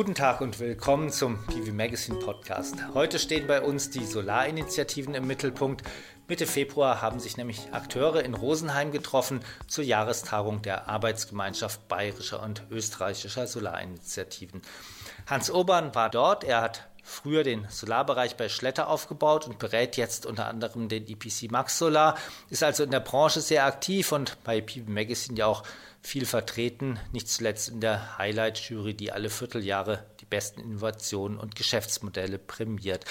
Guten Tag und willkommen zum PV Magazine Podcast. Heute stehen bei uns die Solarinitiativen im Mittelpunkt. Mitte Februar haben sich nämlich Akteure in Rosenheim getroffen zur Jahrestagung der Arbeitsgemeinschaft bayerischer und österreichischer Solarinitiativen. Hans Urban war dort. Er hat früher den Solarbereich bei Schletter aufgebaut und berät jetzt unter anderem den EPC Max Solar, ist also in der Branche sehr aktiv und bei PV Magazine ja auch viel vertreten, nicht zuletzt in der Highlight-Jury, die alle Vierteljahre die besten Innovationen und Geschäftsmodelle prämiert.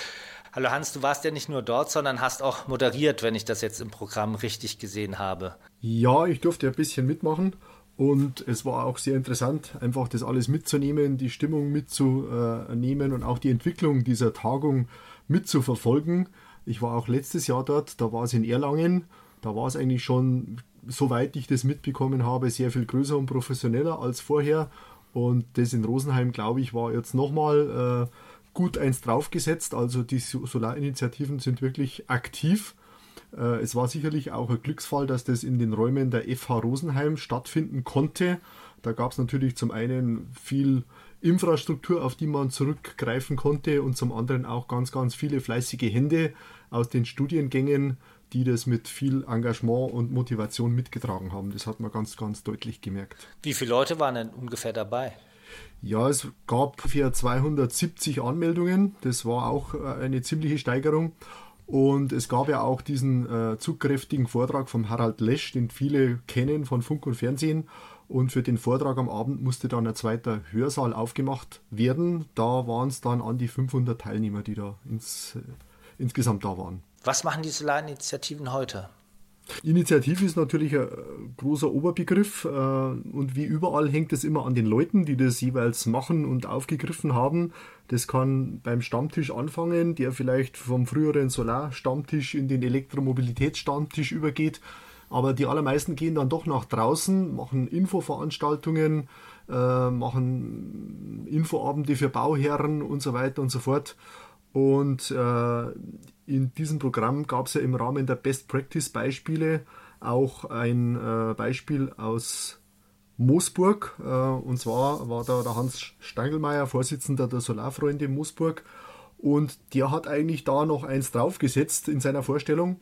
Hallo Hans, du warst ja nicht nur dort, sondern hast auch moderiert, wenn ich das jetzt im Programm richtig gesehen habe. Ja, ich durfte ein bisschen mitmachen und es war auch sehr interessant, einfach das alles mitzunehmen, die Stimmung mitzunehmen und auch die Entwicklung dieser Tagung mitzuverfolgen. Ich war auch letztes Jahr dort, da war es in Erlangen. Da war es eigentlich schon soweit ich das mitbekommen habe, sehr viel größer und professioneller als vorher. Und das in Rosenheim, glaube ich, war jetzt nochmal äh, gut eins draufgesetzt. Also die Solarinitiativen sind wirklich aktiv. Äh, es war sicherlich auch ein Glücksfall, dass das in den Räumen der FH Rosenheim stattfinden konnte. Da gab es natürlich zum einen viel Infrastruktur, auf die man zurückgreifen konnte und zum anderen auch ganz, ganz viele fleißige Hände aus den Studiengängen, die das mit viel Engagement und Motivation mitgetragen haben. Das hat man ganz, ganz deutlich gemerkt. Wie viele Leute waren denn ungefähr dabei? Ja, es gab ungefähr 270 Anmeldungen. Das war auch äh, eine ziemliche Steigerung. Und es gab ja auch diesen äh, zugkräftigen Vortrag von Harald Lesch, den viele kennen von Funk und Fernsehen. Und für den Vortrag am Abend musste dann ein zweiter Hörsaal aufgemacht werden. Da waren es dann an die 500 Teilnehmer, die da ins, äh, insgesamt da waren. Was machen die Solarinitiativen heute? Initiative ist natürlich ein großer Oberbegriff äh, und wie überall hängt es immer an den Leuten, die das jeweils machen und aufgegriffen haben. Das kann beim Stammtisch anfangen, der vielleicht vom früheren Solarstammtisch in den Elektromobilitätsstammtisch übergeht. Aber die allermeisten gehen dann doch nach draußen, machen Infoveranstaltungen, äh, machen Infoabende für Bauherren und so weiter und so fort. Und äh, in diesem Programm gab es ja im Rahmen der Best Practice Beispiele auch ein äh, Beispiel aus Moosburg. Äh, und zwar war da der Hans Steigelmeier, Vorsitzender der Solarfreunde Moosburg. Und der hat eigentlich da noch eins draufgesetzt in seiner Vorstellung.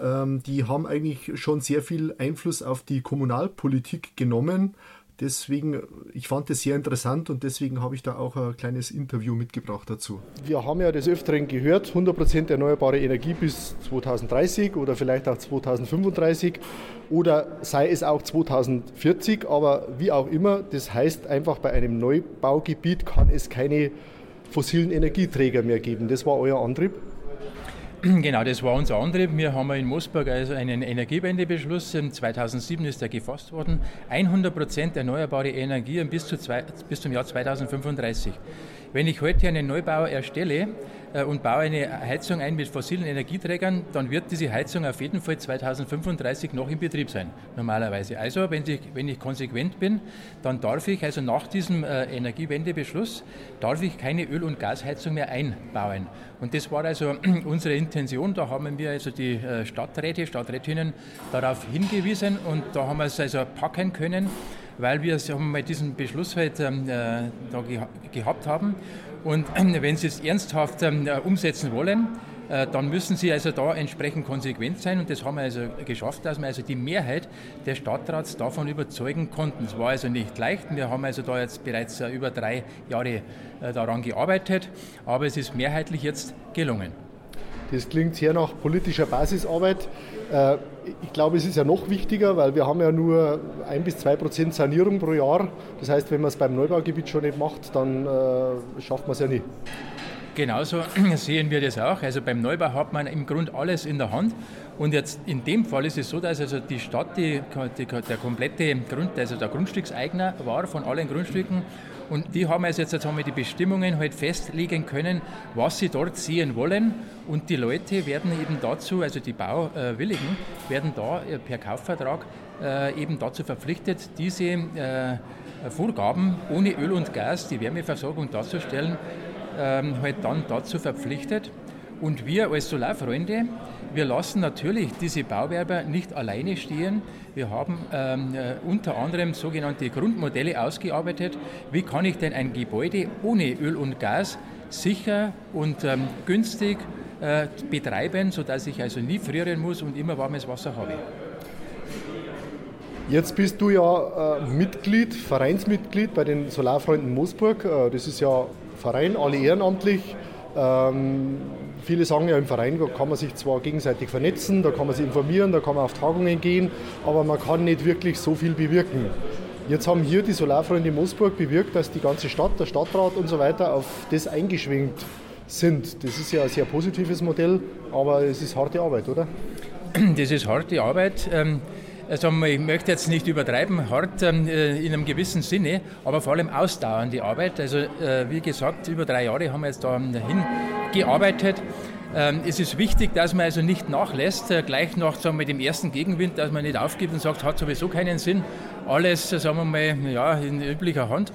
Ähm, die haben eigentlich schon sehr viel Einfluss auf die Kommunalpolitik genommen Deswegen, ich fand das sehr interessant und deswegen habe ich da auch ein kleines Interview mitgebracht dazu. Wir haben ja des Öfteren gehört, 100% erneuerbare Energie bis 2030 oder vielleicht auch 2035 oder sei es auch 2040, aber wie auch immer, das heißt einfach bei einem Neubaugebiet kann es keine fossilen Energieträger mehr geben. Das war euer Antrieb? Genau, das war unser Antrieb. Wir haben in Moosburg also einen Energiewendebeschluss. 2007 ist er gefasst worden. 100 Prozent erneuerbare Energie bis, zu zwei, bis zum Jahr 2035. Wenn ich heute einen Neubau erstelle, und baue eine Heizung ein mit fossilen Energieträgern, dann wird diese Heizung auf jeden Fall 2035 noch in Betrieb sein, normalerweise. Also, wenn ich, wenn ich konsequent bin, dann darf ich, also nach diesem äh, Energiewendebeschluss, darf ich keine Öl- und Gasheizung mehr einbauen. Und das war also unsere Intention. Da haben wir also die äh, Stadträte, Stadträtinnen darauf hingewiesen und da haben wir es also packen können weil wir mal diesen Beschluss halt ähm, äh, da geha gehabt haben. Und wenn Sie es ernsthaft ähm, äh, umsetzen wollen, äh, dann müssen Sie also da entsprechend konsequent sein und das haben wir also geschafft, dass wir also die Mehrheit des Stadtrats davon überzeugen konnten. Es war also nicht leicht, wir haben also da jetzt bereits äh, über drei Jahre daran gearbeitet, aber es ist mehrheitlich jetzt gelungen. Das klingt sehr nach politischer Basisarbeit. Ich glaube, es ist ja noch wichtiger, weil wir haben ja nur ein bis zwei Prozent Sanierung pro Jahr. Das heißt, wenn man es beim Neubaugebiet schon nicht macht, dann äh, schafft man es ja nicht. Genauso sehen wir das auch. Also beim Neubau hat man im Grunde alles in der Hand. Und jetzt in dem Fall ist es so, dass also die Stadt die, die, der komplette Grund, also der Grundstückseigner war von allen Grundstücken und die haben also jetzt, jetzt die Bestimmungen halt festlegen können, was sie dort sehen wollen. Und die Leute werden eben dazu, also die Bauwilligen, werden da äh, per Kaufvertrag äh, eben dazu verpflichtet, diese äh, Vorgaben ohne Öl und Gas, die Wärmeversorgung darzustellen, ähm, halt dann dazu verpflichtet. Und wir als Solarfreunde, wir lassen natürlich diese Bauwerber nicht alleine stehen. Wir haben ähm, äh, unter anderem sogenannte Grundmodelle ausgearbeitet. Wie kann ich denn ein Gebäude ohne Öl und Gas sicher und ähm, günstig äh, betreiben, sodass ich also nie frieren muss und immer warmes Wasser habe? Jetzt bist du ja äh, Mitglied, Vereinsmitglied bei den Solarfreunden Moosburg. Äh, das ist ja Verein, alle ehrenamtlich. Ähm, viele sagen ja, im Verein kann man sich zwar gegenseitig vernetzen, da kann man sich informieren, da kann man auf Tagungen gehen, aber man kann nicht wirklich so viel bewirken. Jetzt haben hier die Solarfreunde Moosburg bewirkt, dass die ganze Stadt, der Stadtrat und so weiter auf das eingeschwenkt sind. Das ist ja ein sehr positives Modell, aber es ist harte Arbeit, oder? Das ist harte Arbeit. Ähm also ich möchte jetzt nicht übertreiben, hart ähm, äh, in einem gewissen Sinne, aber vor allem ausdauernde Arbeit. Also äh, wie gesagt, über drei Jahre haben wir jetzt da hingearbeitet. Ähm, es ist wichtig, dass man also nicht nachlässt, äh, gleich nach sagen dem ersten Gegenwind, dass man nicht aufgibt und sagt, hat sowieso keinen Sinn. Alles, sagen wir mal, ja, in üblicher Hand.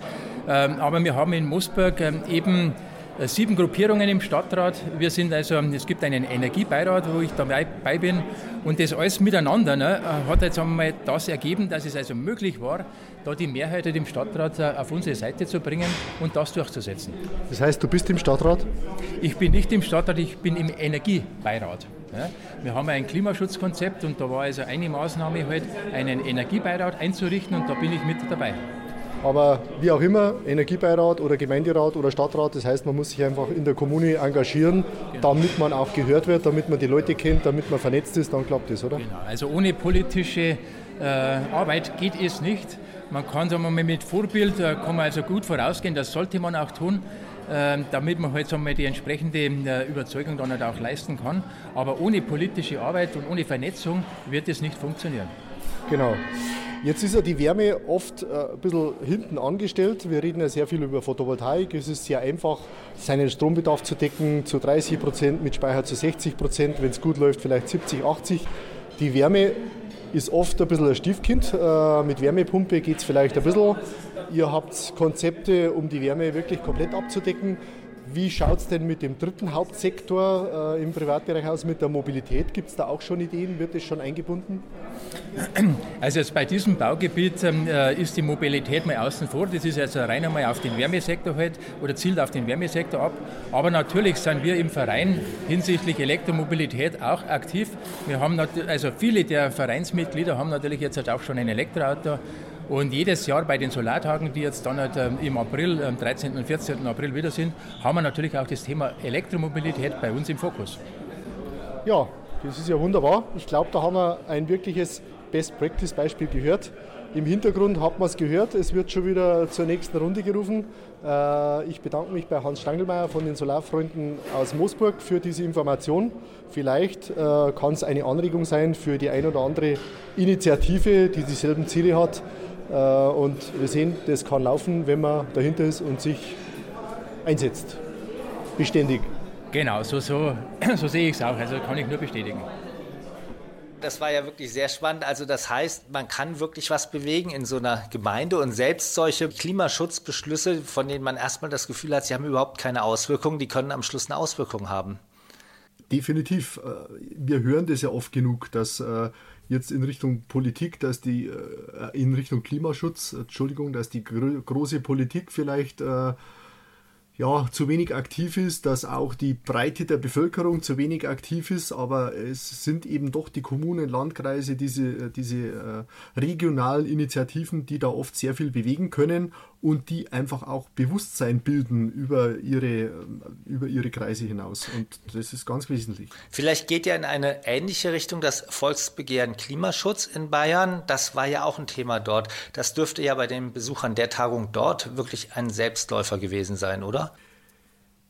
Ähm, aber wir haben in Moosburg eben äh, sieben Gruppierungen im Stadtrat. Wir sind also, es gibt einen Energiebeirat, wo ich dabei bin. Und das alles miteinander ne, hat jetzt einmal das ergeben, dass es also möglich war, da die Mehrheit im Stadtrat äh, auf unsere Seite zu bringen und das durchzusetzen. Das heißt, du bist im Stadtrat? Ich bin nicht im Stadtrat, ich bin im Energiebeirat. Ja. Wir haben ein Klimaschutzkonzept und da war also eine Maßnahme halt, einen Energiebeirat einzurichten und da bin ich mit dabei. Aber wie auch immer, Energiebeirat oder Gemeinderat oder Stadtrat, das heißt, man muss sich einfach in der Kommune engagieren, damit man auch gehört wird, damit man die Leute kennt, damit man vernetzt ist, dann klappt das, oder? Genau, also ohne politische äh, Arbeit geht es nicht. Man kann sagen wir mal, mit Vorbild äh, kann man also gut vorausgehen, das sollte man auch tun, äh, damit man halt sagen wir, die entsprechende äh, Überzeugung dann halt auch leisten kann. Aber ohne politische Arbeit und ohne Vernetzung wird es nicht funktionieren. Genau. Jetzt ist ja die Wärme oft äh, ein bisschen hinten angestellt. Wir reden ja sehr viel über Photovoltaik. Es ist sehr einfach, seinen Strombedarf zu decken zu 30 Prozent, mit Speicher zu 60 Prozent, wenn es gut läuft, vielleicht 70, 80. Die Wärme ist oft ein bisschen ein Stiefkind. Äh, mit Wärmepumpe geht es vielleicht ein bisschen. Ihr habt Konzepte, um die Wärme wirklich komplett abzudecken. Wie schaut es denn mit dem dritten Hauptsektor äh, im Privatbereich aus, mit der Mobilität? Gibt es da auch schon Ideen? Wird das schon eingebunden? Also jetzt bei diesem Baugebiet ähm, äh, ist die Mobilität mal außen vor. Das ist jetzt rein einmal auf den Wärmesektor halt oder zielt auf den Wärmesektor ab. Aber natürlich sind wir im Verein hinsichtlich Elektromobilität auch aktiv. Wir haben also viele der Vereinsmitglieder haben natürlich jetzt halt auch schon ein Elektroauto und jedes Jahr bei den Solartagen, die jetzt dann halt ähm, im April, am 13. und 14. April wieder sind, haben wir natürlich auch das Thema Elektromobilität bei uns im Fokus. Ja, das ist ja wunderbar. Ich glaube, da haben wir ein wirkliches Best-Practice-Beispiel gehört. Im Hintergrund hat man es gehört, es wird schon wieder zur nächsten Runde gerufen. Äh, ich bedanke mich bei Hans Stangelmeier von den Solarfreunden aus Moosburg für diese Information. Vielleicht äh, kann es eine Anregung sein für die ein oder andere Initiative, die dieselben Ziele hat, und wir sehen, das kann laufen, wenn man dahinter ist und sich einsetzt. Beständig. Genau, so, so, so sehe ich es auch. Also kann ich nur bestätigen. Das war ja wirklich sehr spannend. Also das heißt, man kann wirklich was bewegen in so einer Gemeinde und selbst solche Klimaschutzbeschlüsse, von denen man erstmal das Gefühl hat, sie haben überhaupt keine Auswirkungen, die können am Schluss eine Auswirkung haben. Definitiv. Äh, wir hören das ja oft genug, dass äh, jetzt in Richtung Politik, dass die äh, in Richtung Klimaschutz, Entschuldigung, dass die große Politik vielleicht ja, zu wenig aktiv ist, dass auch die Breite der Bevölkerung zu wenig aktiv ist, aber es sind eben doch die Kommunen, Landkreise, diese, diese regionalen Initiativen, die da oft sehr viel bewegen können und die einfach auch Bewusstsein bilden über ihre, über ihre Kreise hinaus. Und das ist ganz wesentlich. Vielleicht geht ja in eine ähnliche Richtung das Volksbegehren Klimaschutz in Bayern. Das war ja auch ein Thema dort. Das dürfte ja bei den Besuchern der Tagung dort wirklich ein Selbstläufer gewesen sein, oder?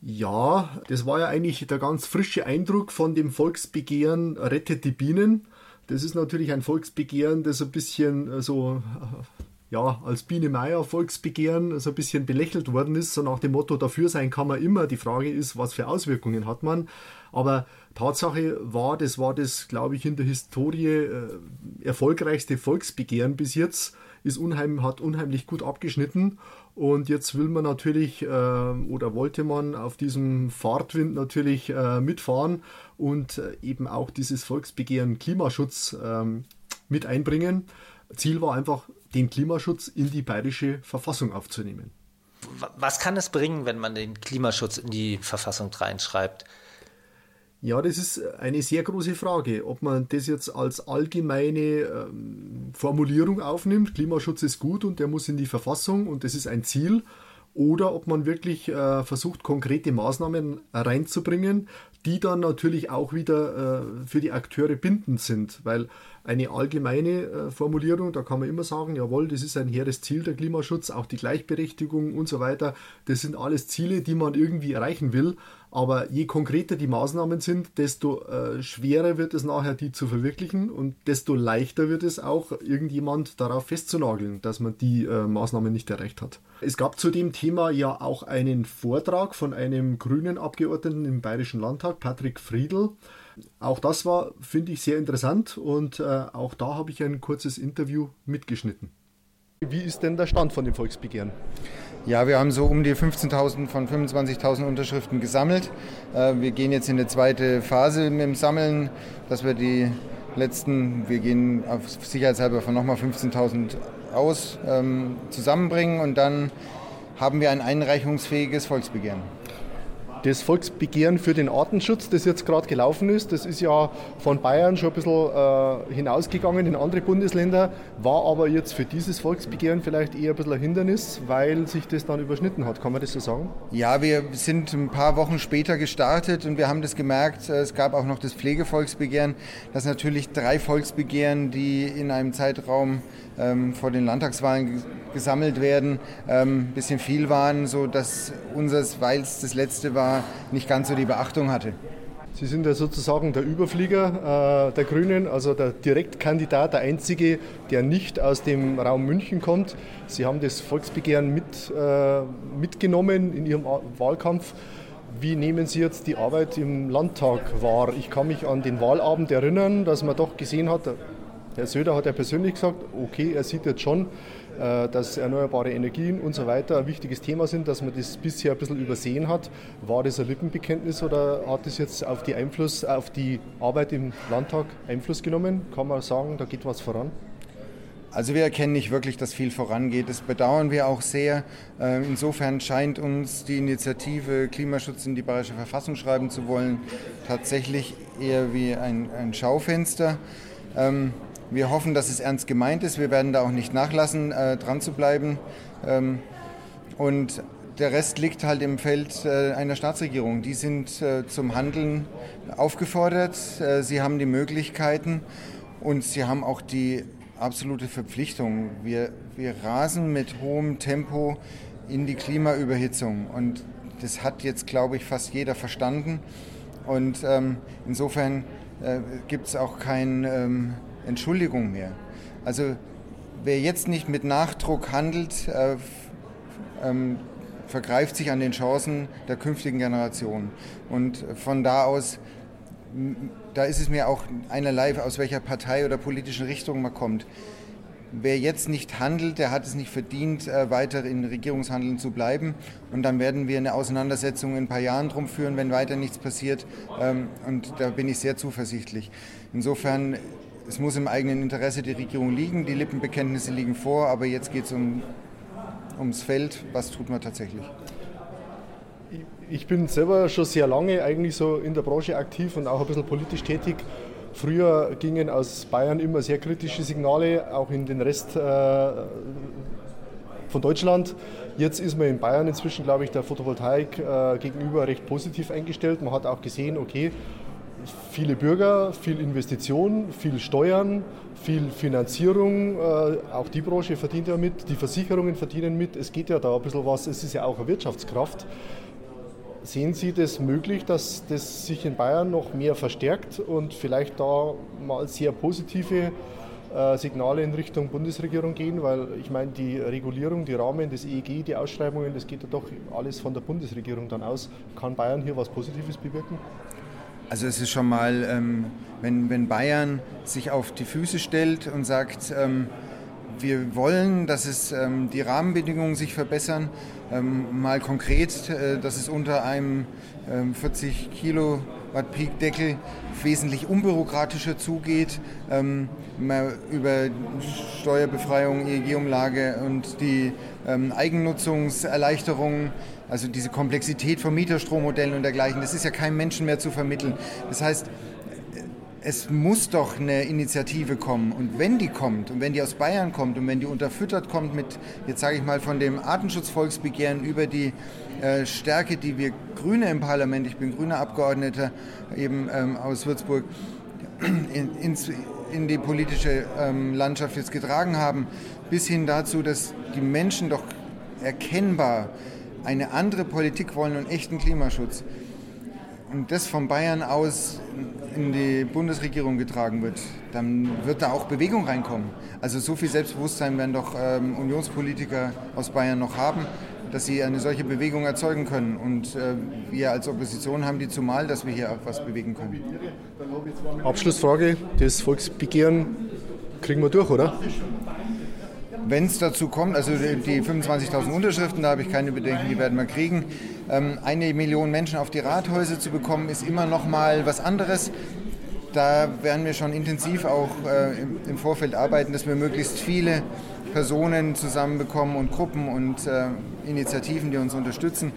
Ja, das war ja eigentlich der ganz frische Eindruck von dem Volksbegehren Rettet die Bienen. Das ist natürlich ein Volksbegehren, das ein bisschen äh, so ja, als Biene Meier Volksbegehren so ein bisschen belächelt worden ist, so nach dem Motto, dafür sein kann man immer. Die Frage ist, was für Auswirkungen hat man. Aber Tatsache war, das war das, glaube ich, in der Historie äh, erfolgreichste Volksbegehren bis jetzt, ist unheim, hat unheimlich gut abgeschnitten Und jetzt will man natürlich äh, oder wollte man auf diesem Fahrtwind natürlich äh, mitfahren und äh, eben auch dieses Volksbegehren Klimaschutz ähm, mit einbringen. Ziel war einfach, den Klimaschutz in die bayerische Verfassung aufzunehmen. Was kann es bringen, wenn man den Klimaschutz in die Verfassung reinschreibt? Ja, das ist eine sehr große Frage, ob man das jetzt als allgemeine ähm, Formulierung aufnimmt, Klimaschutz ist gut und der muss in die Verfassung und das ist ein Ziel, oder ob man wirklich äh, versucht, konkrete Maßnahmen reinzubringen, die dann natürlich auch wieder äh, für die Akteure bindend sind, weil eine allgemeine äh, Formulierung, da kann man immer sagen, jawohl, das ist ein hehres Ziel, der Klimaschutz, auch die Gleichberechtigung und so weiter, das sind alles Ziele, die man irgendwie erreichen will, aber je konkreter die Maßnahmen sind, desto äh, schwerer wird es nachher, die zu verwirklichen und desto leichter wird es auch, irgendjemand darauf festzunageln, dass man die äh, Maßnahmen nicht erreicht hat. Es gab zu dem Thema ja auch einen Vortrag von einem grünen Abgeordneten im Bayerischen Landtag, Patrick Friedl. Auch das war, finde ich, sehr interessant und äh, auch da habe ich ein kurzes Interview mitgeschnitten. Wie ist denn der Stand von dem Volksbegehren? Ja, wir haben so um die 15.000 von 25.000 Unterschriften gesammelt. Äh, wir gehen jetzt in eine zweite Phase mit dem Sammeln, dass wir die letzten, wir gehen auf sicherheitshalber von nochmal 15.000 aus, ähm, zusammenbringen und dann haben wir ein einreichungsfähiges Volksbegehren. Das Volksbegehren für den Artenschutz, das jetzt gerade gelaufen ist, das ist ja von Bayern schon ein bisschen äh, hinausgegangen in andere Bundesländer, war aber jetzt für dieses Volksbegehren vielleicht eher ein bisschen ein Hindernis, weil sich das dann überschnitten hat. Kann man das so sagen? Ja, wir sind ein paar Wochen später gestartet und wir haben das gemerkt, äh, es gab auch noch das Pflegevolksbegehren, dass natürlich drei Volksbegehren, die in einem Zeitraum ähm, vor den Landtagswahlen gesammelt werden, ähm, ein bisschen viel waren, sodass unseres, weil es das letzte war, nicht ganz so die Beachtung hatte. Sie sind ja sozusagen der Überflieger äh, der Grünen, also der Direktkandidat, der einzige, der nicht aus dem Raum München kommt. Sie haben das Volksbegehren mit, äh, mitgenommen in Ihrem Wahlkampf. Wie nehmen Sie jetzt die Arbeit im Landtag wahr? Ich kann mich an den Wahlabend erinnern, dass man doch gesehen hat, Herr Söder hat ja persönlich gesagt, okay, er sieht jetzt schon, äh, dass erneuerbare Energien und so weiter ein wichtiges Thema sind, dass man das bisher ein bisschen übersehen hat. War das ein Lippenbekenntnis oder hat das jetzt auf die, Einfluss, auf die Arbeit im Landtag Einfluss genommen? Kann man sagen, da geht was voran? Also wir erkennen nicht wirklich, dass viel vorangeht. Das bedauern wir auch sehr. Äh, insofern scheint uns die Initiative Klimaschutz in die Bayerische Verfassung schreiben zu wollen tatsächlich eher wie ein, ein Schaufenster. Wir hoffen, dass es ernst gemeint ist. Wir werden da auch nicht nachlassen, äh, dran zu bleiben. Ähm, und der Rest liegt halt im Feld äh, einer Staatsregierung. Die sind äh, zum Handeln aufgefordert. Äh, sie haben die Möglichkeiten und sie haben auch die absolute Verpflichtung. Wir, wir rasen mit hohem Tempo in die Klimaüberhitzung. Und das hat jetzt, glaube ich, fast jeder verstanden. Und ähm, insofern äh, gibt es auch kein... Ähm, Entschuldigung mehr. Also wer jetzt nicht mit Nachdruck handelt, äh, ähm, vergreift sich an den Chancen der künftigen Generation. Und von da aus, da ist es mir auch einerlei, aus welcher Partei oder politischen Richtung man kommt. Wer jetzt nicht handelt, der hat es nicht verdient, äh, weiter in Regierungshandeln zu bleiben. Und dann werden wir eine Auseinandersetzung in ein paar Jahren drum führen, wenn weiter nichts passiert. Ähm, und da bin ich sehr zuversichtlich. Insofern es muss im eigenen Interesse die Regierung liegen, die Lippenbekenntnisse liegen vor, aber jetzt geht es um, ums Feld, was tut man tatsächlich. Ich bin selber schon sehr lange eigentlich so in der Branche aktiv und auch ein bisschen politisch tätig. Früher gingen aus Bayern immer sehr kritische Signale, auch in den Rest äh, von Deutschland. Jetzt ist man in Bayern inzwischen, glaube ich, der Photovoltaik äh, gegenüber recht positiv eingestellt. Man hat auch gesehen, okay, viele Bürger, viel Investition, viel Steuern, viel Finanzierung. Äh, auch die Branche verdient ja mit, die Versicherungen verdienen mit. Es geht ja da ein bisschen was, es ist ja auch eine Wirtschaftskraft. Sehen Sie das möglich, dass das sich in Bayern noch mehr verstärkt und vielleicht da mal sehr positive äh, Signale in Richtung Bundesregierung gehen? Weil ich meine, die Regulierung, die Rahmen, das EEG, die Ausschreibungen, das geht ja doch alles von der Bundesregierung dann aus. Kann Bayern hier was Positives bewirken? Also es ist schon mal, ähm, wenn, wenn Bayern sich auf die Füße stellt und sagt, ähm, wir wollen, dass es ähm, die Rahmenbedingungen sich verbessern. Ähm, mal konkret, äh, dass es unter einem ähm, 40 Kilowatt Peak-Deckel wesentlich unbürokratischer zugeht. Ähm, über Steuerbefreiung, EEG-Umlage und die ähm, Eigennutzungserleichterungen, also diese Komplexität von Mieterstrommodellen und dergleichen, das ist ja keinem Menschen mehr zu vermitteln. Das heißt, es muss doch eine Initiative kommen. Und wenn die kommt und wenn die aus Bayern kommt und wenn die unterfüttert kommt mit, jetzt sage ich mal, von dem Artenschutzvolksbegehren über die äh, Stärke, die wir Grüne im Parlament, ich bin grüner Abgeordneter eben ähm, aus Würzburg, in, ins, in die politische ähm, Landschaft jetzt getragen haben, bis hin dazu, dass die Menschen doch erkennbar eine andere Politik wollen und echten Klimaschutz. Und das von Bayern aus in die Bundesregierung getragen wird, dann wird da auch Bewegung reinkommen. Also so viel Selbstbewusstsein werden doch ähm, Unionspolitiker aus Bayern noch haben, dass sie eine solche Bewegung erzeugen können. Und äh, wir als Opposition haben die zumal, dass wir hier auch was bewegen können. Abschlussfrage, das Volksbegehren kriegen wir durch, oder? Wenn es dazu kommt, also die 25.000 Unterschriften, da habe ich keine Bedenken, die werden wir kriegen. Ähm, eine Million Menschen auf die Rathäuser zu bekommen, ist immer noch mal was anderes. Da werden wir schon intensiv auch äh, im Vorfeld arbeiten, dass wir möglichst viele Personen zusammenbekommen und Gruppen und äh, Initiativen, die uns unterstützen.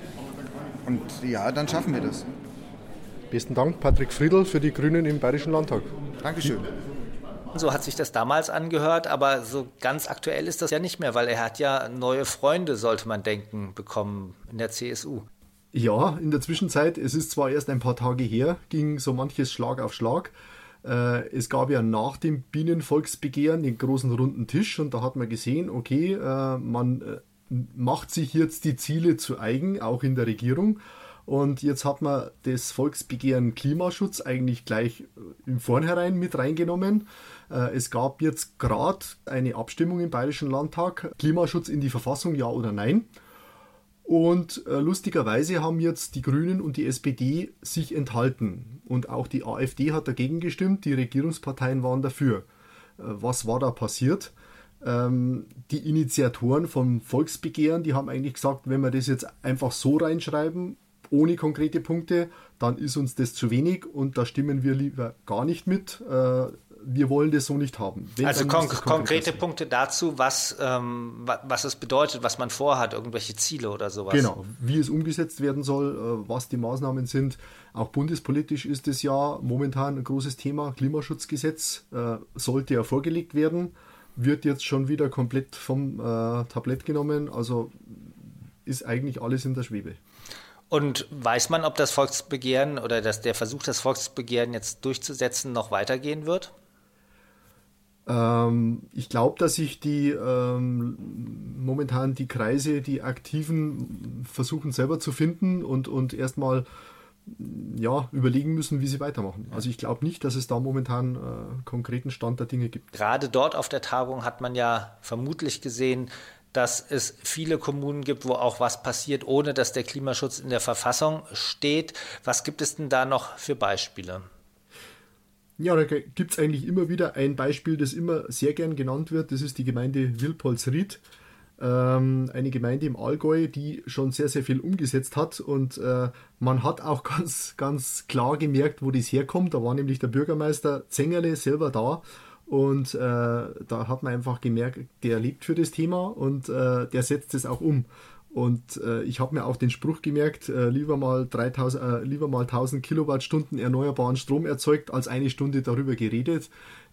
Und ja, dann schaffen wir das. Besten Dank, Patrick Friedl für die Grünen im Bayerischen Landtag. Dankeschön. So hat sich das damals angehört, aber so ganz aktuell ist das ja nicht mehr, weil er hat ja neue Freunde, sollte man denken, bekommen in der CSU. Ja, in der Zwischenzeit, es ist zwar erst ein paar Tage her, ging so manches Schlag auf Schlag. Äh, es gab ja nach dem Bienenvolksbegehren den großen runden Tisch und da hat man gesehen, okay, äh, man äh, macht sich jetzt die Ziele zu eigen, auch in der Regierung. Und jetzt hat man das Volksbegehren Klimaschutz eigentlich gleich im Vornherein mit reingenommen. Es gab jetzt gerade eine Abstimmung im Bayerischen Landtag, Klimaschutz in die Verfassung, ja oder nein. Und äh, lustigerweise haben jetzt die Grünen und die SPD sich enthalten. Und auch die AfD hat dagegen gestimmt, die Regierungsparteien waren dafür. Äh, was war da passiert? Ähm, die Initiatoren vom Volksbegehren, die haben eigentlich gesagt, wenn wir das jetzt einfach so reinschreiben, ohne konkrete Punkte, dann ist uns das zu wenig und da stimmen wir lieber gar nicht mit. Äh, wir wollen das so nicht haben. Wenn, also kon konkrete sein. Punkte dazu, was, ähm, was es bedeutet, was man vorhat, irgendwelche Ziele oder sowas. Genau, wie es umgesetzt werden soll, äh, was die Maßnahmen sind. Auch bundespolitisch ist es ja momentan ein großes Thema. Klimaschutzgesetz äh, sollte ja vorgelegt werden, wird jetzt schon wieder komplett vom äh, Tablett genommen. Also ist eigentlich alles in der Schwebe. Und weiß man, ob das Volksbegehren oder dass der Versuch, das Volksbegehren jetzt durchzusetzen, noch weitergehen wird? Ähm, ich glaube, dass sich die ähm, momentan die Kreise, die Aktiven versuchen selber zu finden und, und erstmal ja, überlegen müssen, wie sie weitermachen. Also ich glaube nicht, dass es da momentan äh, konkreten Stand der Dinge gibt. Gerade dort auf der Tagung hat man ja vermutlich gesehen, dass es viele Kommunen gibt, wo auch was passiert, ohne dass der Klimaschutz in der Verfassung steht. Was gibt es denn da noch für Beispiele? Ja, da gibt es eigentlich immer wieder ein Beispiel, das immer sehr gern genannt wird. Das ist die Gemeinde Wilpolsried. Ähm, eine Gemeinde im Allgäu, die schon sehr, sehr viel umgesetzt hat. Und äh, man hat auch ganz, ganz klar gemerkt, wo das herkommt. Da war nämlich der Bürgermeister Zengerle selber da. Und äh, da hat man einfach gemerkt, der lebt für das Thema und äh, der setzt es auch um. Und äh, ich habe mir auch den Spruch gemerkt, äh, lieber, mal 3000, äh, lieber mal 1000 Kilowattstunden erneuerbaren Strom erzeugt, als eine Stunde darüber geredet.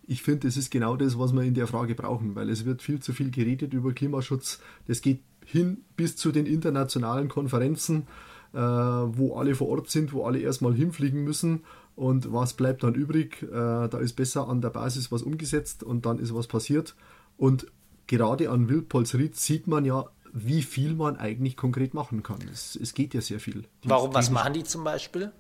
Ich finde, das ist genau das, was wir in der Frage brauchen, weil es wird viel zu viel geredet über Klimaschutz. Das geht hin bis zu den internationalen Konferenzen, äh, wo alle vor Ort sind, wo alle erstmal hinfliegen müssen. Und was bleibt dann übrig? Äh, da ist besser an der Basis was umgesetzt und dann ist was passiert. Und gerade an Wildpolsried sieht man ja, wie viel man eigentlich konkret machen kann. Es, es geht ja sehr viel. Die, Warum, was machen die zum Beispiel?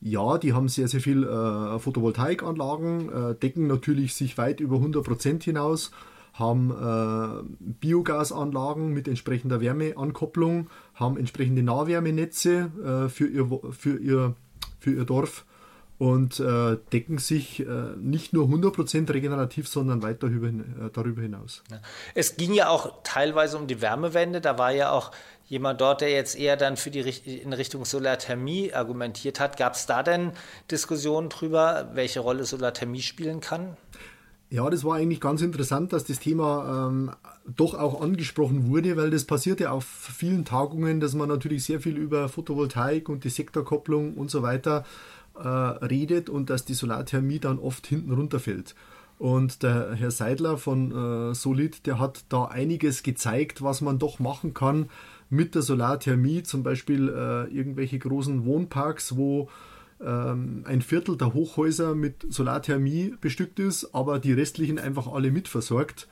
Ja, die haben sehr, sehr viel äh, Photovoltaikanlagen, äh, decken natürlich sich weit über 100 Prozent hinaus, haben äh, Biogasanlagen mit entsprechender Wärmeankopplung, haben entsprechende Nahwärmenetze äh, für, ihr, für, ihr, für ihr Dorf und äh, decken sich äh, nicht nur 100% regenerativ, sondern weit darüber, äh, darüber hinaus. Es ging ja auch teilweise um die Wärmewende. Da war ja auch jemand dort, der jetzt eher dann für die in Richtung Solarthermie argumentiert hat. Gab es da denn Diskussionen drüber, welche Rolle Solarthermie spielen kann? Ja, das war eigentlich ganz interessant, dass das Thema ähm, doch auch angesprochen wurde, weil das passiert ja auf vielen Tagungen, dass man natürlich sehr viel über Photovoltaik und die Sektorkopplung und so weiter äh, redet und dass die Solarthermie dann oft hinten runterfällt. Und der Herr Seidler von äh, Solid, der hat da einiges gezeigt, was man doch machen kann mit der Solarthermie, zum Beispiel äh, irgendwelche großen Wohnparks, wo ähm, ein Viertel der Hochhäuser mit Solarthermie bestückt ist, aber die restlichen einfach alle mitversorgt.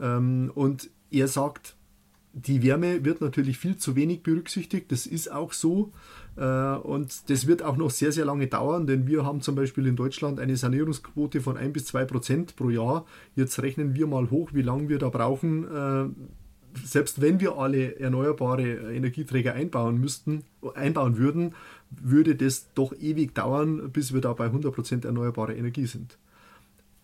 Ähm, und er sagt, die Wärme wird natürlich viel zu wenig berücksichtigt, das ist auch so. Äh, und das wird auch noch sehr, sehr lange dauern, denn wir haben zum Beispiel in Deutschland eine Sanierungsquote von 1 bis 2 Prozent pro Jahr. Jetzt rechnen wir mal hoch, wie lange wir da brauchen. Äh, selbst wenn wir alle erneuerbare Energieträger einbauen müssten, einbauen würden, würde das doch ewig dauern, bis wir da bei 100 Prozent erneuerbare Energie sind.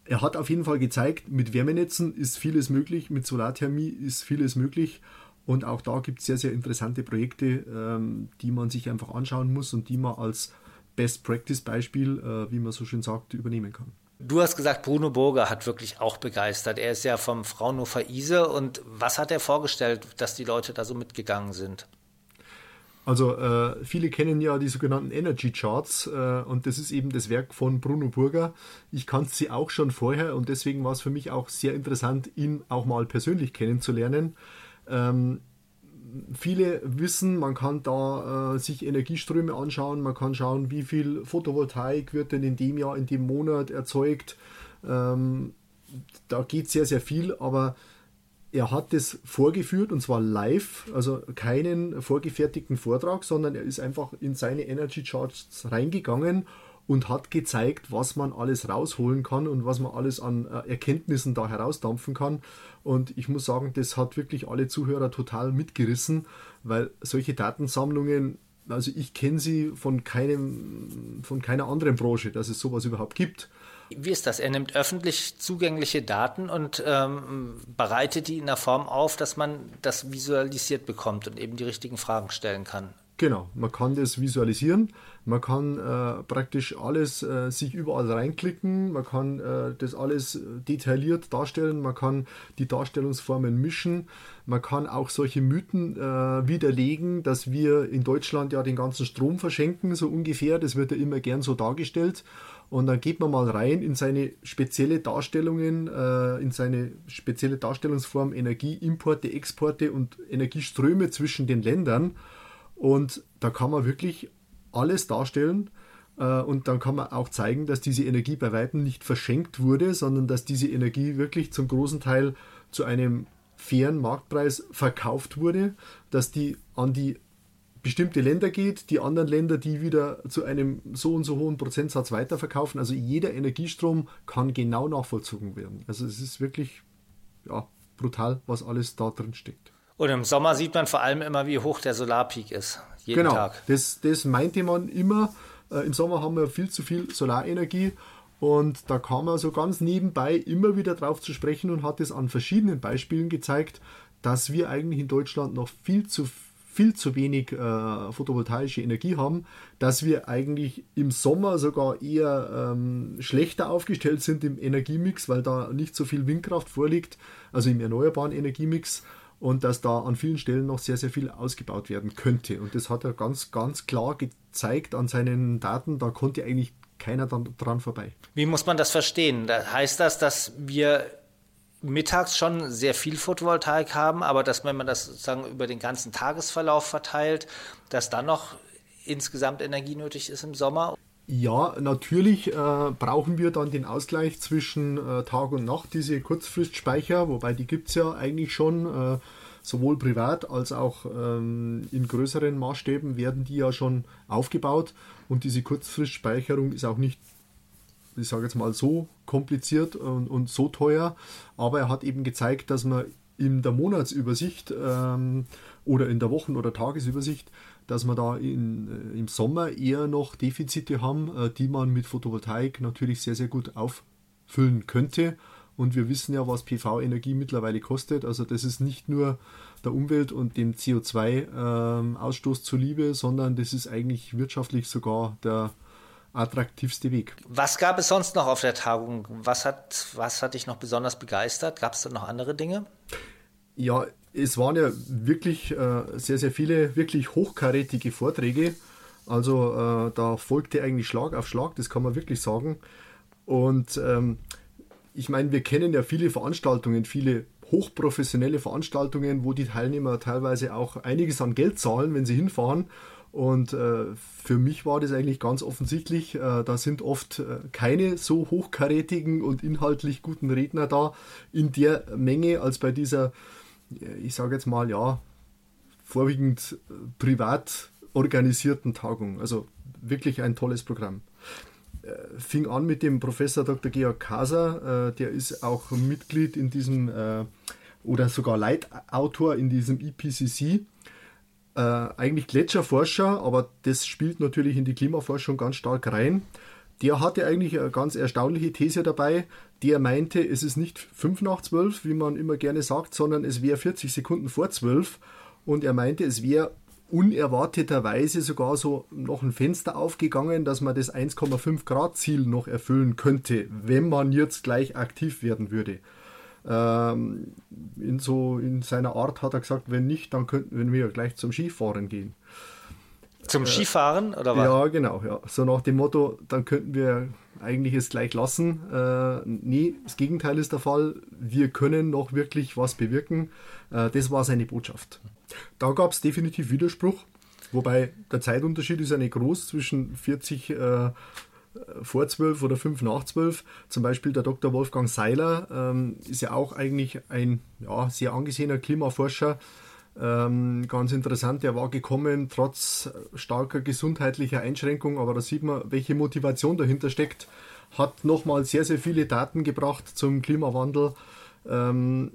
Er hat auf jeden Fall gezeigt, mit Wärmenetzen ist vieles möglich, mit Solarthermie ist vieles möglich und auch da gibt es sehr, sehr interessante Projekte, ähm, die man sich einfach anschauen muss und die man als Best-Practice-Beispiel, äh, wie man so schön sagt, übernehmen kann. Du hast gesagt, Bruno Burger hat wirklich auch begeistert. Er ist ja vom Fraunhofer ISE und was hat er vorgestellt, dass die Leute da so mitgegangen sind? Also äh, viele kennen ja die sogenannten Energy Charts äh, und das ist eben das Werk von Bruno Burger. Ich kannte sie auch schon vorher und deswegen war es für mich auch sehr interessant, ihn auch mal persönlich kennenzulernen. Ähm, viele wissen, man kann da äh, sich Energieströme anschauen, man kann schauen, wie viel Photovoltaik wird denn in dem Jahr, in dem Monat erzeugt. Ähm, da geht sehr, sehr viel, aber er hat das vorgeführt und zwar live, also keinen vorgefertigten Vortrag, sondern er ist einfach in seine Energy Charts reingegangen und hat gezeigt, was man alles rausholen kann und was man alles an äh, Erkenntnissen da herausdampfen kann. Und ich muss sagen, das hat wirklich alle Zuhörer total mitgerissen, weil solche Datensammlungen, also ich kenne sie von keinem, von keiner anderen Branche, dass es sowas überhaupt gibt. Wie ist das? Er nimmt öffentlich zugängliche Daten und ähm, bereitet die in der Form auf, dass man das visualisiert bekommt und eben die richtigen Fragen stellen kann. Genau, man kann das visualisieren, man kann äh, praktisch alles äh, sich überall reinklicken, man kann äh, das alles detailliert darstellen, man kann die Darstellungsformen mischen, man kann auch solche Mythen äh, widerlegen, dass wir in Deutschland ja den ganzen Strom verschenken, so ungefähr, das wird ja immer gern so dargestellt. Und dann geht man mal rein in seine spezielle Darstellungen, äh, in seine spezielle Darstellungsform Energieimporte, Exporte und Energieströme zwischen den Ländern und da kann man wirklich alles darstellen. Äh, und dann kann man auch zeigen, dass diese Energie bei weitem nicht verschenkt wurde, sondern dass diese Energie wirklich zum großen Teil zu einem fairen Marktpreis verkauft wurde, dass die an die bestimmte Länder geht, die anderen Länder, die wieder zu einem so und so hohen Prozentsatz weiterverkaufen. Also jeder Energiestrom kann genau nachvollzogen werden. Also es ist wirklich ja, brutal, was alles da drin steckt. Und im Sommer sieht man vor allem immer, wie hoch der Solarpeak ist. Jeden genau, Tag. Das, das meinte man immer. Äh, Im Sommer haben wir viel zu viel Solarenergie. Und da kam er so ganz nebenbei immer wieder drauf zu sprechen und hat es an verschiedenen Beispielen gezeigt, dass wir eigentlich in Deutschland noch viel zu viel zu wenig äh, photovoltaische Energie haben, dass wir eigentlich im Sommer sogar eher ähm, schlechter aufgestellt sind im Energiemix, weil da nicht so viel Windkraft vorliegt, also im erneuerbaren Energiemix und dass da an vielen Stellen noch sehr, sehr viel ausgebaut werden könnte. Und das hat er ganz, ganz klar gezeigt an seinen Daten. Da konnte eigentlich keiner dann dran vorbei. Wie muss man das verstehen? heißt das, dass wir mittags schon sehr viel Photovoltaik haben, aber dass wenn man das sozusagen über den ganzen Tagesverlauf verteilt, dass dann noch insgesamt Energie nötig ist im Sommer? Ja, natürlich äh, brauchen wir dann den Ausgleich zwischen äh, Tag und Nacht, diese Kurzfristspeicher, wobei die gibt es ja eigentlich schon, äh, sowohl privat als auch ähm, in größeren Maßstäben werden die ja schon aufgebaut. Und diese Kurzfristspeicherung ist auch nicht, ich sage jetzt mal, so kompliziert und, und, so teuer, aber er hat eben gezeigt, dass man in der Monatsübersicht ähm, oder in der Wochen- oder Tagesübersicht dass wir da in, äh, im Sommer eher noch Defizite haben, äh, die man mit Photovoltaik natürlich sehr, sehr gut auffüllen könnte. Und wir wissen ja, was PV-Energie mittlerweile kostet. Also das ist nicht nur der Umwelt und dem CO2-Ausstoß ähm, zuliebe, sondern das ist eigentlich wirtschaftlich sogar der attraktivste Weg. Was gab es sonst noch auf der Tagung? Was hat, was hat dich noch besonders begeistert? Gab es da noch andere Dinge? Ja, es waren ja wirklich äh, sehr, sehr viele wirklich hochkarätige Vorträge. Also äh, da folgte eigentlich Schlag auf Schlag, das kann man wirklich sagen. Und ähm, ich meine, wir kennen ja viele Veranstaltungen, viele hochprofessionelle Veranstaltungen, wo die Teilnehmer teilweise auch einiges an Geld zahlen, wenn sie hinfahren. Und äh, für mich war das eigentlich ganz offensichtlich, äh, da sind oft äh, keine so hochkarätigen und inhaltlich guten Redner da in der Menge als bei dieser, ich sage jetzt mal, ja, vorwiegend äh, privat organisierten Tagung. Also wirklich ein tolles Programm. Äh, fing an mit dem Professor Dr. Georg Kaser, äh, der ist auch Mitglied in diesem äh, oder sogar Leitautor in diesem IPCC. Äh, eigentlich Gletscherforscher, aber das spielt natürlich in die Klimaforschung ganz stark rein. Der hatte eigentlich eine ganz erstaunliche These dabei. Der meinte, es ist nicht 5 nach 12, wie man immer gerne sagt, sondern es wäre 40 Sekunden vor 12. Und er meinte, es wäre unerwarteterweise sogar so noch ein Fenster aufgegangen, dass man das 1,5 Grad Ziel noch erfüllen könnte, wenn man jetzt gleich aktiv werden würde. Ähm, in, so, in seiner Art hat er gesagt, wenn nicht, dann könnten wir gleich zum Skifahren gehen. Zum äh, Skifahren oder was? Ja, genau. Ja. So nach dem Motto, dann könnten wir eigentlich es gleich lassen. Äh, nee, das Gegenteil ist der Fall. Wir können noch wirklich was bewirken. Äh, das war seine Botschaft. Da gab es definitiv Widerspruch, wobei der Zeitunterschied ist ja nicht groß zwischen 40 äh, vor 12 oder 5 nach 12. Zum Beispiel der Dr. Wolfgang Seiler ähm, ist ja auch eigentlich ein ja, sehr angesehener Klimaforscher. Ähm, ganz interessant, er war gekommen trotz starker gesundheitlicher Einschränkungen, aber da sieht man, welche Motivation dahinter steckt. Hat nochmal sehr, sehr viele Daten gebracht zum Klimawandel. Ähm,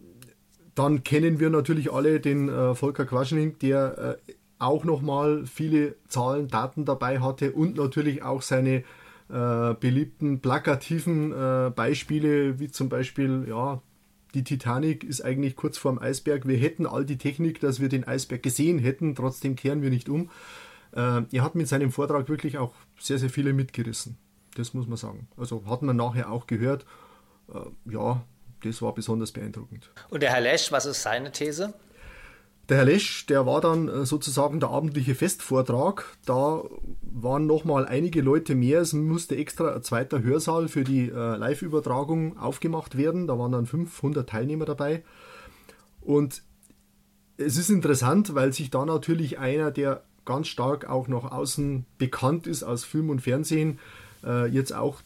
dann kennen wir natürlich alle den äh, Volker Quaschning, der äh, auch nochmal viele Zahlen, Daten dabei hatte und natürlich auch seine äh, beliebten plakativen äh, Beispiele, wie zum Beispiel, ja, die Titanic ist eigentlich kurz vorm Eisberg. Wir hätten all die Technik, dass wir den Eisberg gesehen hätten, trotzdem kehren wir nicht um. Äh, er hat mit seinem Vortrag wirklich auch sehr, sehr viele mitgerissen. Das muss man sagen. Also hat man nachher auch gehört, äh, ja, das war besonders beeindruckend. Und der Herr Lesch, was ist seine These? Der Herr Lesch, der war dann äh, sozusagen der abendliche Festvortrag. Da waren nochmal einige Leute mehr. Es musste extra ein zweiter Hörsaal für die äh, Live-Übertragung aufgemacht werden. Da waren dann 500 Teilnehmer dabei. Und es ist interessant, weil sich da natürlich einer, der ganz stark auch nach außen bekannt ist aus Film und Fernsehen, äh, jetzt auch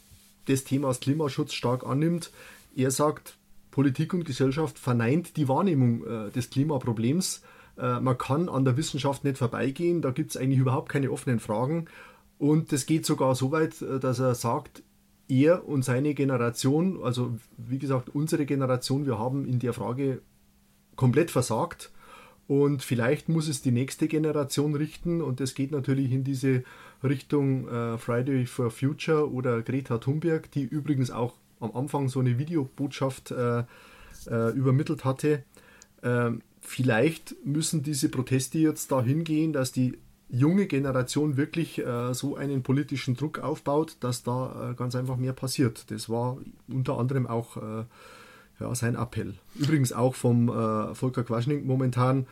des Themas Klimaschutz stark annimmt. Er sagt, Politik und Gesellschaft verneint die Wahrnehmung äh, des Klimaproblems. Äh, man kann an der Wissenschaft nicht vorbeigehen, da gibt es eigentlich überhaupt keine offenen Fragen. Und es geht sogar so weit, äh, dass er sagt, er und seine Generation, also wie gesagt, unsere Generation, wir haben in der Frage komplett versagt. Und vielleicht muss es die nächste Generation richten. Und das geht natürlich in diese Richtung äh, Friday for Future oder Greta Thunberg, die übrigens auch am Anfang so eine Videobotschaft äh, übermittelt hatte. Ähm, vielleicht müssen diese Proteste jetzt dahin gehen, dass die junge Generation wirklich äh, so einen politischen Druck aufbaut, dass da äh, ganz einfach mehr passiert. Das war unter anderem auch äh, ja, sein Appell. Übrigens auch vom äh, Volker Quaschning momentan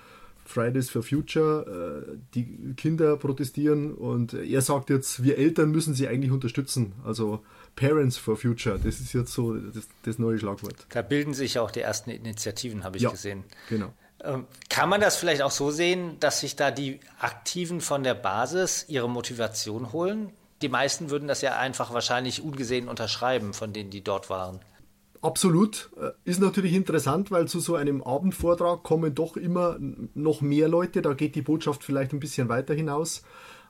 Fridays for Future, äh, die Kinder protestieren und er sagt jetzt, wir Eltern müssen sie eigentlich unterstützen. Also Parents for Future, das ist jetzt so das, das neue Schlagwort. Da bilden sich auch die ersten Initiativen, habe ich ja, gesehen. Genau. Ähm, kann man das vielleicht auch so sehen, dass sich da die Aktiven von der Basis ihre Motivation holen? Die meisten würden das ja einfach wahrscheinlich ungesehen unterschreiben, von denen, die dort waren. Absolut. Äh, ist natürlich interessant, weil zu so einem Abendvortrag kommen doch immer noch mehr Leute. Da geht die Botschaft vielleicht ein bisschen weiter hinaus.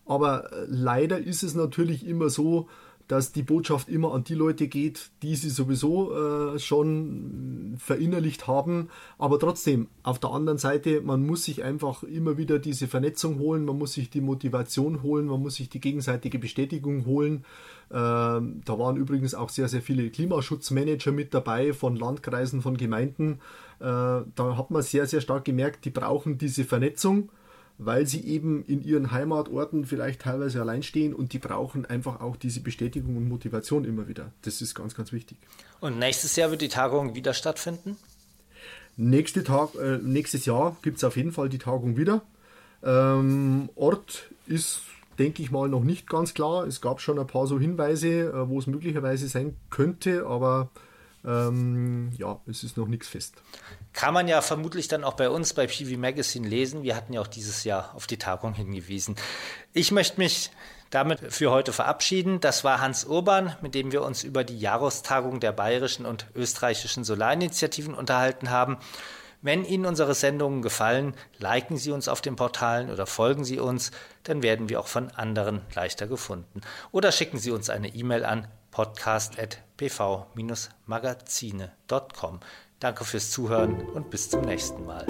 Aber äh, leider ist es natürlich immer so, dass die Botschaft immer an die Leute geht, die sie sowieso äh, schon verinnerlicht haben. Aber trotzdem, auf der anderen Seite, man muss sich einfach immer wieder diese Vernetzung holen, man muss sich die Motivation holen, man muss sich die gegenseitige Bestätigung holen. Ähm, da waren übrigens auch sehr, sehr viele Klimaschutzmanager mit dabei von Landkreisen, von Gemeinden. Äh, da hat man sehr, sehr stark gemerkt, die brauchen diese Vernetzung weil sie eben in ihren Heimatorten vielleicht teilweise allein stehen und die brauchen einfach auch diese Bestätigung und Motivation immer wieder. Das ist ganz, ganz wichtig. Und nächstes Jahr wird die Tagung wieder stattfinden? Nächste Tag, äh, nächstes Jahr gibt es auf jeden Fall die Tagung wieder. Ähm, Ort ist, denke ich mal, noch nicht ganz klar. Es gab schon ein paar so Hinweise, äh, wo es möglicherweise sein könnte, aber ähm, ja, es ist noch nichts fest. Kann man ja vermutlich dann auch bei uns bei PV Magazine lesen. Wir hatten ja auch dieses Jahr auf die Tagung hingewiesen. Ich möchte mich damit für heute verabschieden. Das war Hans Urban, mit dem wir uns über die Jahrestagung der bayerischen und österreichischen Solarinitiativen unterhalten haben. Wenn Ihnen unsere Sendungen gefallen, liken Sie uns auf den Portalen oder folgen Sie uns, dann werden wir auch von anderen leichter gefunden. Oder schicken Sie uns eine E-Mail an podcast.pv-magazine.com. Danke fürs Zuhören und bis zum nächsten Mal.